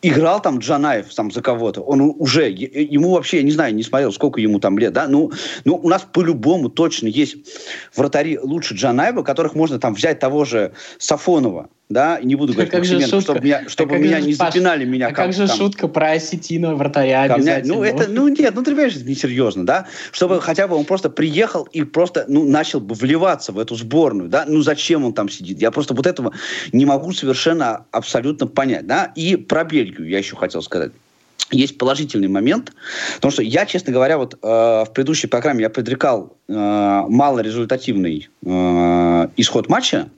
играл там Джанаев там за кого-то, он уже, ему вообще, я не знаю, не смотрел, сколько ему там лет, да, ну, ну у нас по-любому точно есть вратари лучше Джанаева, которых можно там взять того же Сафонова, да, не буду говорить как же чтобы меня, чтобы а меня не Паш, запинали меня. А как, как же там, шутка про осетина вратаря обязательно? Ну, это, ну, нет, ну, ты понимаешь, это несерьезно, да, чтобы хотя бы он просто приехал и просто, ну, начал бы вливаться в эту сборную, да, ну, зачем он там сидит? Я просто вот этого не могу совершенно абсолютно понять, да, и про Бельгию я еще хотел сказать есть положительный момент, потому что я, честно говоря, вот э, в предыдущей программе я предрекал э, малорезультативный э, исход матча,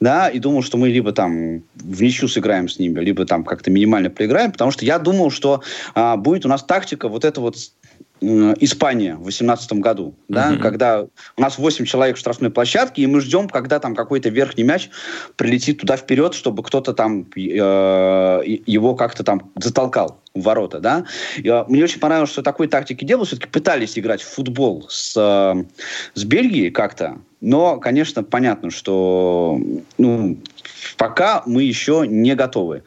да, и думал, что мы либо там в ничью сыграем с ними, либо там как-то минимально проиграем, потому что я думал, что а, будет у нас тактика вот это вот Испания в 2018 году, да, mm-hmm. когда у нас 8 человек в штрафной площадке, и мы ждем, когда там какой-то верхний мяч прилетит туда вперед, чтобы кто-то там э, его как-то там затолкал ворота, да. И, э, мне очень понравилось, что такой тактики было, все-таки пытались играть в футбол с, э, с Бельгией как-то, но, конечно, понятно, что ну, пока мы еще не готовы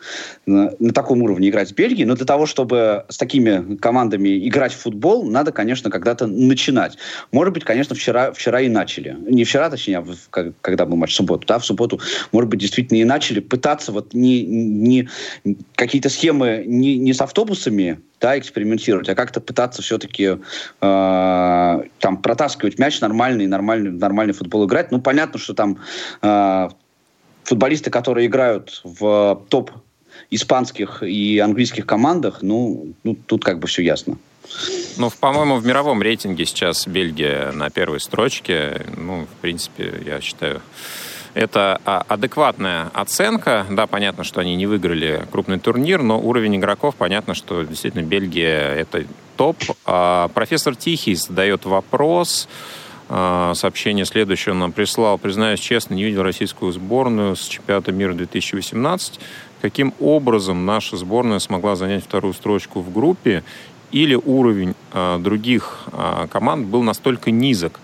на, на таком уровне играть с Бельгией, но для того, чтобы с такими командами играть в футбол, надо, конечно, когда-то начинать. Может быть, конечно, вчера, вчера и начали. Не вчера, точнее, а в, когда был матч в субботу, да, в субботу, может быть, действительно и начали пытаться вот не, не какие-то схемы не, не с автобусами да, экспериментировать, а как-то пытаться все-таки э, там протаскивать мяч нормальный, нормальный, нормальный футбол играть. Ну, понятно, что там э, футболисты, которые играют в топ испанских и английских командах, ну, ну тут как бы все ясно. Ну, по-моему, в мировом рейтинге сейчас Бельгия на первой строчке. Ну, в принципе, я считаю, это а, адекватная оценка. Да, понятно, что они не выиграли крупный турнир, но уровень игроков, понятно, что действительно Бельгия — это топ. А профессор Тихий задает вопрос. А, сообщение следующее он нам прислал. Признаюсь честно, не видел российскую сборную с чемпионата мира 2018. Каким образом наша сборная смогла занять вторую строчку в группе? Или уровень э, других э, команд был настолько низок,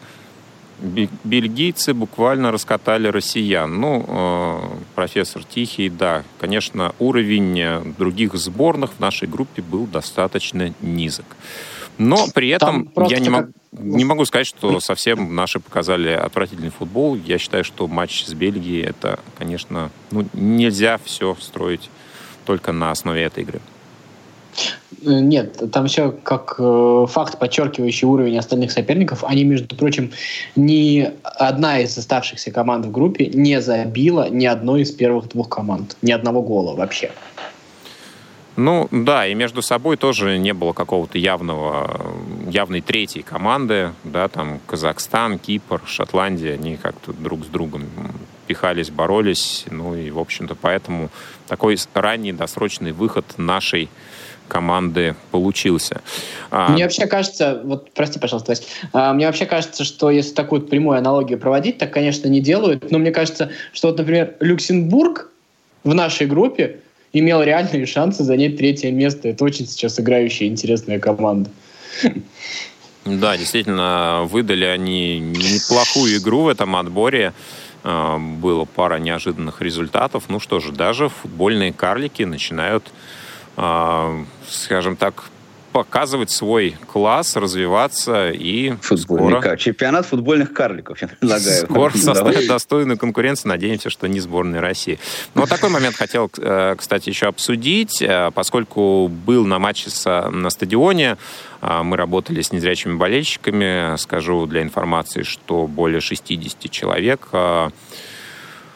бельгийцы буквально раскатали россиян. Ну, э, профессор Тихий, да, конечно, уровень э, других сборных в нашей группе был достаточно низок. Но при этом я не, мог, не могу сказать, что совсем наши показали отвратительный футбол. Я считаю, что матч с Бельгией это, конечно, ну, нельзя все строить только на основе этой игры. Э, нет, там все как э, факт, подчеркивающий уровень остальных соперников. Они, между прочим, ни одна из оставшихся команд в группе не забила ни одной из первых двух команд. Ни одного гола вообще. Ну да, и между собой тоже не было какого-то явного, явной третьей команды, да, там Казахстан, Кипр, Шотландия, они как-то друг с другом пихались, боролись, ну и, в общем-то, поэтому такой ранний досрочный выход нашей команды получился. А, мне вообще кажется, вот прости, пожалуйста, Вась, а, мне вообще кажется, что если такую прямую аналогию проводить, так, конечно, не делают, но мне кажется, что вот, например, Люксембург в нашей группе имел реальные шансы занять третье место. Это очень сейчас играющая интересная команда. Да, действительно, выдали они неплохую игру в этом отборе. А, было пара неожиданных результатов. Ну что же, даже футбольные карлики начинают скажем так, показывать свой класс, развиваться и Футбольный скоро... Чемпионат футбольных карликов, я предлагаю. Скоро составит достойную конкуренцию. Надеемся, что не сборная России. Но вот такой момент хотел, э, кстати, еще обсудить, э, поскольку был на матче на стадионе, э, мы работали с незрячими болельщиками. Скажу для информации, что более 60 человек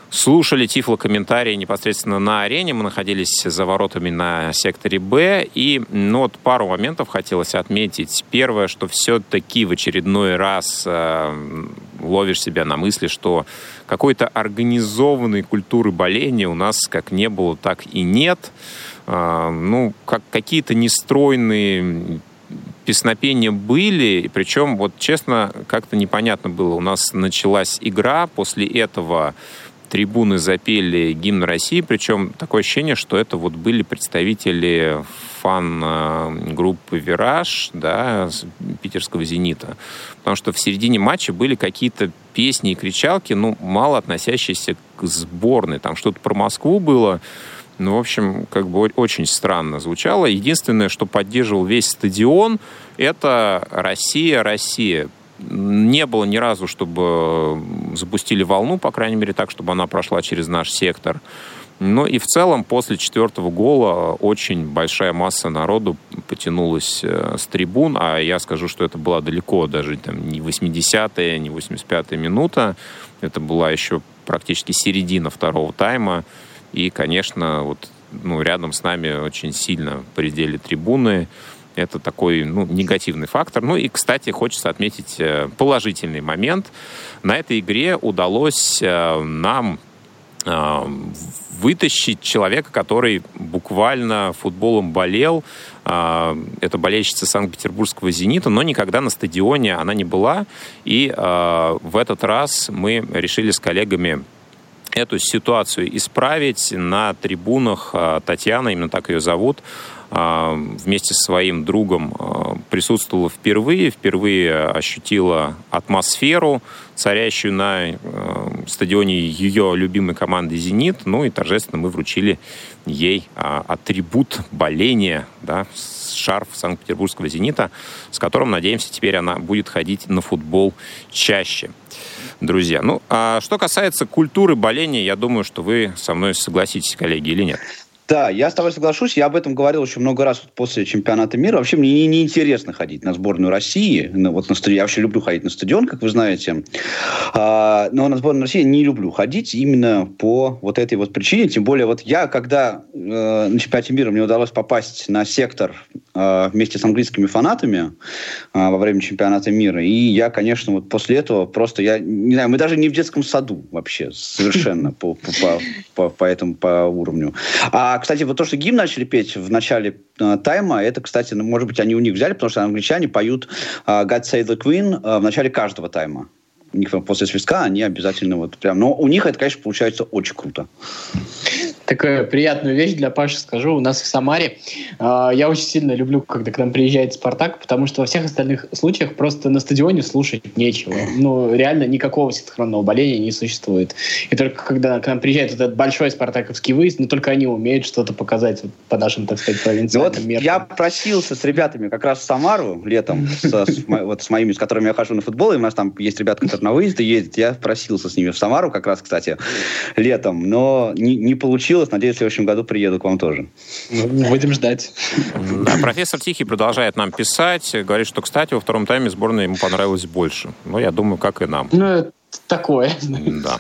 слушали тифло-комментарии непосредственно на арене. Мы находились за воротами на секторе Б. И ну, вот пару моментов хотелось отметить. Первое, что все-таки в очередной раз э, ловишь себя на мысли, что какой-то организованной культуры боления у нас как не было, так и нет. Э, ну, как какие-то нестройные песнопения были, причем, вот честно, как-то непонятно было. У нас началась игра, после этого трибуны запели гимн России, причем такое ощущение, что это вот были представители фан-группы «Вираж», да, питерского «Зенита». Потому что в середине матча были какие-то песни и кричалки, ну, мало относящиеся к сборной. Там что-то про Москву было. Ну, в общем, как бы очень странно звучало. Единственное, что поддерживал весь стадион, это «Россия, Россия» не было ни разу, чтобы запустили волну, по крайней мере, так, чтобы она прошла через наш сектор. Но и в целом после четвертого гола очень большая масса народу потянулась э, с трибун, а я скажу, что это была далеко даже там, не 80-я, не 85-я минута. Это была еще практически середина второго тайма. И, конечно, вот ну, рядом с нами очень сильно предели трибуны. Это такой ну, негативный фактор. Ну и, кстати, хочется отметить э, положительный момент. На этой игре удалось э, нам э, вытащить человека, который буквально футболом болел. Это болельщица Санкт-Петербургского «Зенита», но никогда на стадионе она не была. И в этот раз мы решили с коллегами эту ситуацию исправить. На трибунах Татьяна, именно так ее зовут, вместе со своим другом а, присутствовала впервые, впервые ощутила атмосферу, царящую на а, стадионе ее любимой команды «Зенит». Ну и торжественно мы вручили ей атрибут боления, да, шарф Санкт-Петербургского «Зенита», с которым, надеемся, теперь она будет ходить на футбол чаще друзья. Ну, а что касается культуры боления, я думаю, что вы со мной согласитесь, коллеги, или нет? Да, я с тобой соглашусь. Я об этом говорил еще много раз после чемпионата мира. Вообще мне неинтересно не ходить на сборную России. Ну, вот на стадион. Я вообще люблю ходить на стадион, как вы знаете. А, но на сборную России не люблю ходить именно по вот этой вот причине. Тем более вот я, когда э, на чемпионате мира мне удалось попасть на сектор вместе с английскими фанатами э, во время чемпионата мира, и я, конечно, вот после этого просто, я не знаю, мы даже не в детском саду вообще совершенно по, по, по, по этому по уровню. А кстати, вот то, что гимн начали петь в начале э, тайма, это, кстати, ну, может быть, они у них взяли, потому что англичане поют э, God Save the Queen э, в начале каждого тайма. У них после свистка они обязательно вот прям... Но у них это, конечно, получается очень круто такая приятную вещь для Паши скажу. У нас в Самаре э, я очень сильно люблю, когда к нам приезжает Спартак, потому что во всех остальных случаях просто на стадионе слушать нечего. Ну, реально никакого синхронного боления не существует. И только когда к нам приезжает этот большой спартаковский выезд, но ну, только они умеют что-то показать вот, по нашим, так сказать, провинциальным вот меркам. Я просился с ребятами как раз в Самару летом, с, с, вот с моими, с которыми я хожу на футбол, и у нас там есть ребята, которые на выезды ездят. Я просился с ними в Самару как раз, кстати, летом, но не, не получилось. Надеюсь, в следующем году приеду к вам тоже. Ну, будем ждать. Да, профессор Тихий продолжает нам писать. Говорит, что, кстати, во втором тайме сборная ему понравилась больше. Ну, я думаю, как и нам. Ну, такое. Да.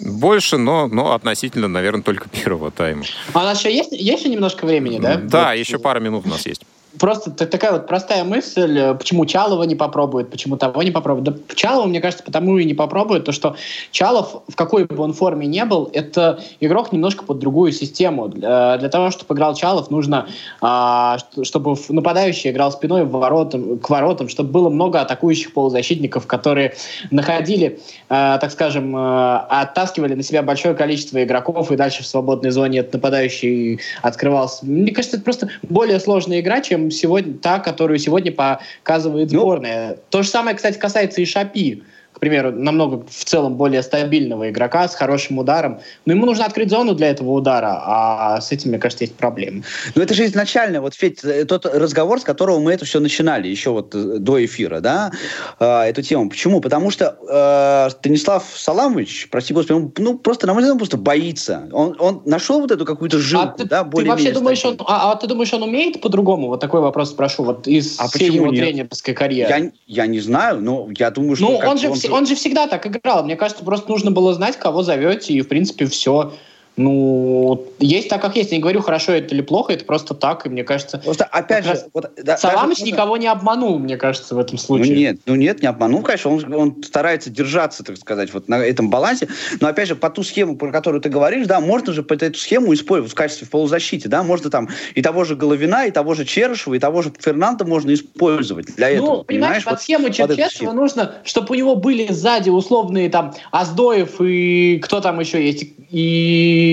Больше, но, но относительно, наверное, только первого тайма. А у нас еще есть, есть еще немножко времени, да? Да, вот. еще пара минут у нас есть просто такая вот простая мысль, э, почему Чалова не попробует, почему того не попробует. Да Чалова, мне кажется, потому и не попробует, то что Чалов, в какой бы он форме не был, это игрок немножко под другую систему. Для, для того, чтобы играл Чалов, нужно, а, чтобы нападающий играл спиной в воротам, к воротам, чтобы было много атакующих полузащитников, которые находили, а, так скажем, а, оттаскивали на себя большое количество игроков, и дальше в свободной зоне этот нападающий открывался. Мне кажется, это просто более сложная игра, чем сегодня та, которую сегодня показывает ну, сборная. То же самое, кстати, касается и Шапи к примеру, намного в целом более стабильного игрока с хорошим ударом. Но ему нужно открыть зону для этого удара, а с этим, мне кажется, есть проблемы. Ну это же изначально, вот, Федь, э, тот разговор, с которого мы это все начинали, еще вот э, до эфира, да, э, эту тему. Почему? Потому что э, Станислав Саламович, прости господи, он, ну, просто, на мой взгляд, он просто боится. Он, он нашел вот эту какую-то жилку, а да, более Ты вообще думаешь, он, а, а ты думаешь, он умеет по-другому? Вот такой вопрос спрошу, вот из а всей его тренерской карьеры. Я, я не знаю, но я думаю, что... Ну, он же, он он же всегда так играл. Мне кажется, просто нужно было знать, кого зовете, и, в принципе, все. Ну, есть так, как есть. Я не говорю, хорошо это или плохо, это просто так, и мне кажется... Просто, опять же... Вот, да, Саламыч даже... никого не обманул, мне кажется, в этом случае. Ну нет, ну нет, не обманул, конечно, он, он старается держаться, так сказать, вот на этом балансе, но опять же, по ту схему, про которую ты говоришь, да, можно же под эту схему использовать в качестве в полузащиты, да, можно там и того же Головина, и того же Черышева, и того же Фернанда можно использовать для ну, этого, понимаешь? понимаешь под вот, схему Черчесова нужно, чтобы у него были сзади условные там Аздоев и кто там еще есть, и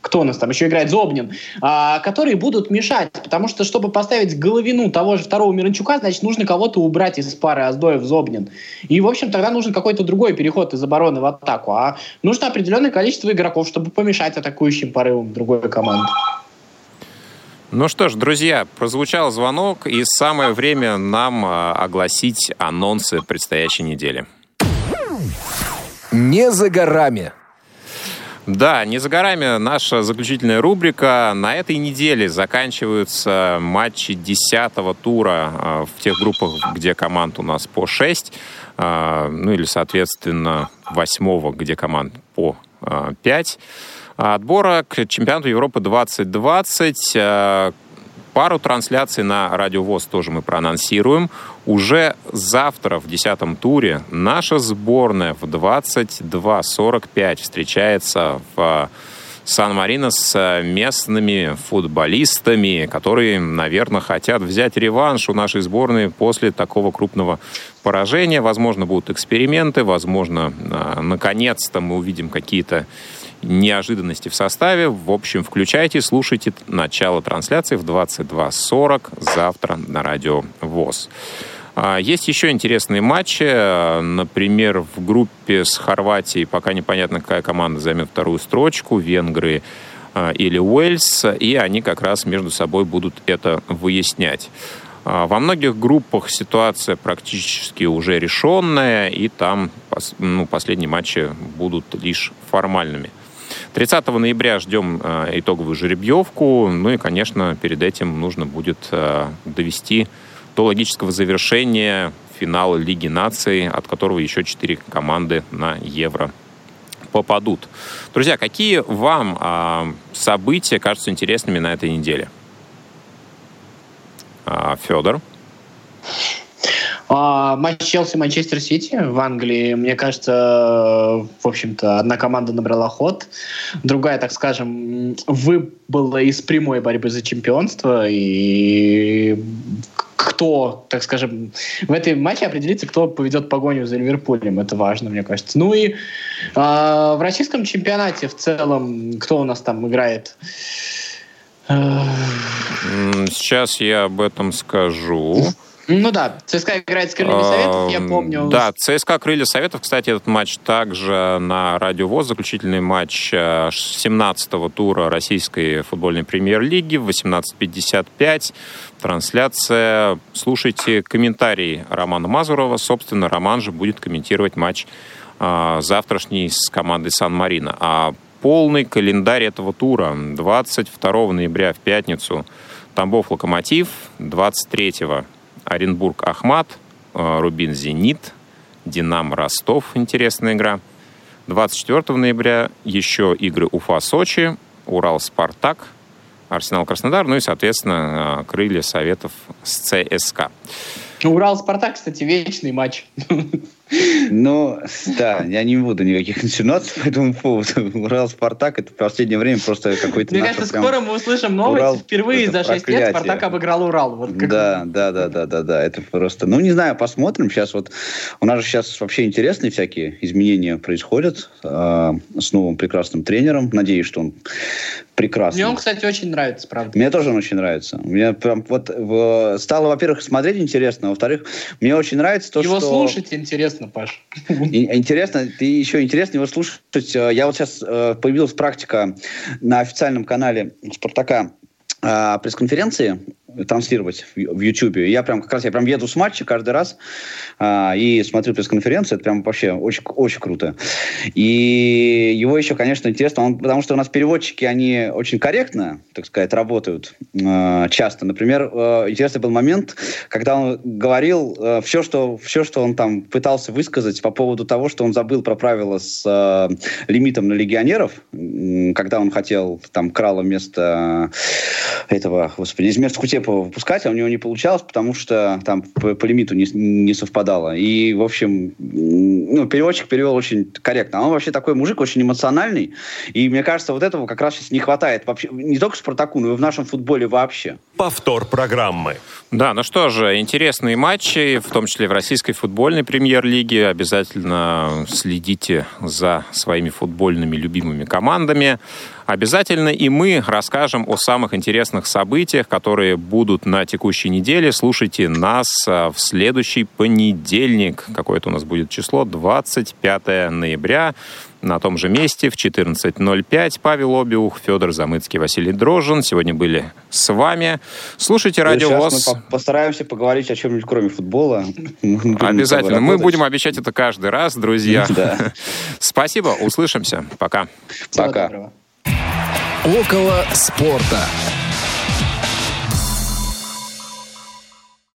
кто у нас там еще играет, Зобнин, а, которые будут мешать, потому что, чтобы поставить головину того же второго Миранчука, значит, нужно кого-то убрать из пары Аздоев-Зобнин. И, в общем, тогда нужен какой-то другой переход из обороны в атаку, а нужно определенное количество игроков, чтобы помешать атакующим порывам другой команды. Ну что ж, друзья, прозвучал звонок, и самое время нам а, огласить анонсы предстоящей недели. Не за горами. Да, не за горами наша заключительная рубрика. На этой неделе заканчиваются матчи 10 тура а, в тех группах, где команд у нас по 6. А, ну или, соответственно, 8, где команд по 5. А, отбора к чемпионату Европы 2020 Пару трансляций на Радио ВОЗ тоже мы проанонсируем. Уже завтра в десятом туре наша сборная в 22.45 встречается в Сан-Марино с местными футболистами, которые, наверное, хотят взять реванш у нашей сборной после такого крупного поражения. Возможно, будут эксперименты, возможно, а, наконец-то мы увидим какие-то неожиданности в составе. В общем, включайте, слушайте начало трансляции в 22.40 завтра на радио ВОЗ. А, есть еще интересные матчи. Например, в группе с Хорватией пока непонятно, какая команда займет вторую строчку. Венгры а, или Уэльс. И они как раз между собой будут это выяснять. А, во многих группах ситуация практически уже решенная, и там ну, последние матчи будут лишь формальными. 30 ноября ждем э, итоговую жеребьевку. Ну и, конечно, перед этим нужно будет э, довести до логического завершения финала Лиги наций, от которого еще четыре команды на Евро попадут. Друзья, какие вам э, события кажутся интересными на этой неделе? Федор? А, матч Челси-Манчестер Сити в Англии, мне кажется, в общем-то, одна команда набрала ход, другая, так скажем, выбыла из прямой борьбы за чемпионство, и кто, так скажем, в этой матче определится, кто поведет погоню за Ливерпулем. Это важно, мне кажется. Ну и э, в российском чемпионате в целом, кто у нас там играет? Сейчас я об этом скажу. Ну да, ЦСКА играет с Крыльями Советов, я помню. Да, ЦСКА Крылья Советов, кстати, этот матч также на Радио ВОЗ, заключительный матч 17-го э, тура российской футбольной премьер-лиги в 18.55. Трансляция. Слушайте комментарий Романа Мазурова. Собственно, Роман же будет комментировать матч э, завтрашний с командой Сан-Марино. А полный календарь этого тура 22 ноября в пятницу Тамбов Локомотив, 23 Оренбург Ахмат, э, Рубин Зенит, Динам Ростов, интересная игра. 24 ноября еще игры Уфа Сочи, Урал Спартак, Арсенал Краснодар, ну и, соответственно, э, крылья Советов с ЦСКА. Урал-Спартак, кстати, вечный матч. Ну, да, я не буду никаких инсинуаций по этому поводу. Урал-Спартак это в последнее время просто какой-то... Мне кажется, скоро мы услышим новость. Урал, Впервые за 6 лет Спартак обыграл Урал. Вот да, да, да, да, да, да. Это просто... Ну, не знаю, посмотрим. Сейчас вот... У нас же сейчас вообще интересные всякие изменения происходят э, с новым прекрасным тренером. Надеюсь, что он прекрасный. Мне он, кстати, очень нравится, правда. Мне тоже он очень нравится. Мне прям вот в... стало, во-первых, смотреть интересно во-вторых, мне очень нравится то, его что... Его слушать интересно, Паш. Интересно, ты еще интересно его слушать. Я вот сейчас э, появилась практика на официальном канале Спартака а, пресс-конференции транслировать в YouTube. Я прям как раз я прям еду с матча каждый раз а, и смотрю пресс-конференцию. Это прям вообще очень, очень круто. И его еще, конечно, интересно, он, потому что у нас переводчики, они очень корректно, так сказать, работают а, часто. Например, а, интересный был момент, когда он говорил а, все, что, все, что он там пытался высказать по поводу того, что он забыл про правила с а, лимитом на легионеров, когда он хотел там крала вместо этого, господи, из мест Кутепова выпускать, а у него не получалось, потому что там по, по лимиту не, не совпадало. И, в общем, ну, переводчик перевел очень корректно. А он вообще такой мужик, очень эмоциональный. И мне кажется, вот этого как раз сейчас не хватает вообще не только Спартаку, но и в нашем футболе вообще. Повтор программы. Да, ну что же, интересные матчи, в том числе в российской футбольной премьер-лиге. Обязательно следите за своими футбольными любимыми командами. Обязательно и мы расскажем о самых интересных событиях, которые будут на текущей неделе. Слушайте нас а, в следующий понедельник. Какое-то у нас будет число? 25 ноября на том же месте в 14.05. Павел Обиух, Федор Замыцкий, Василий Дрожжин. Сегодня были с вами. Слушайте Радио ВОЗ. Мы постараемся поговорить о чем-нибудь, кроме футбола. Обязательно. Мы будем обещать это каждый раз, друзья. Спасибо. Услышимся. Пока. Пока. Около спорта.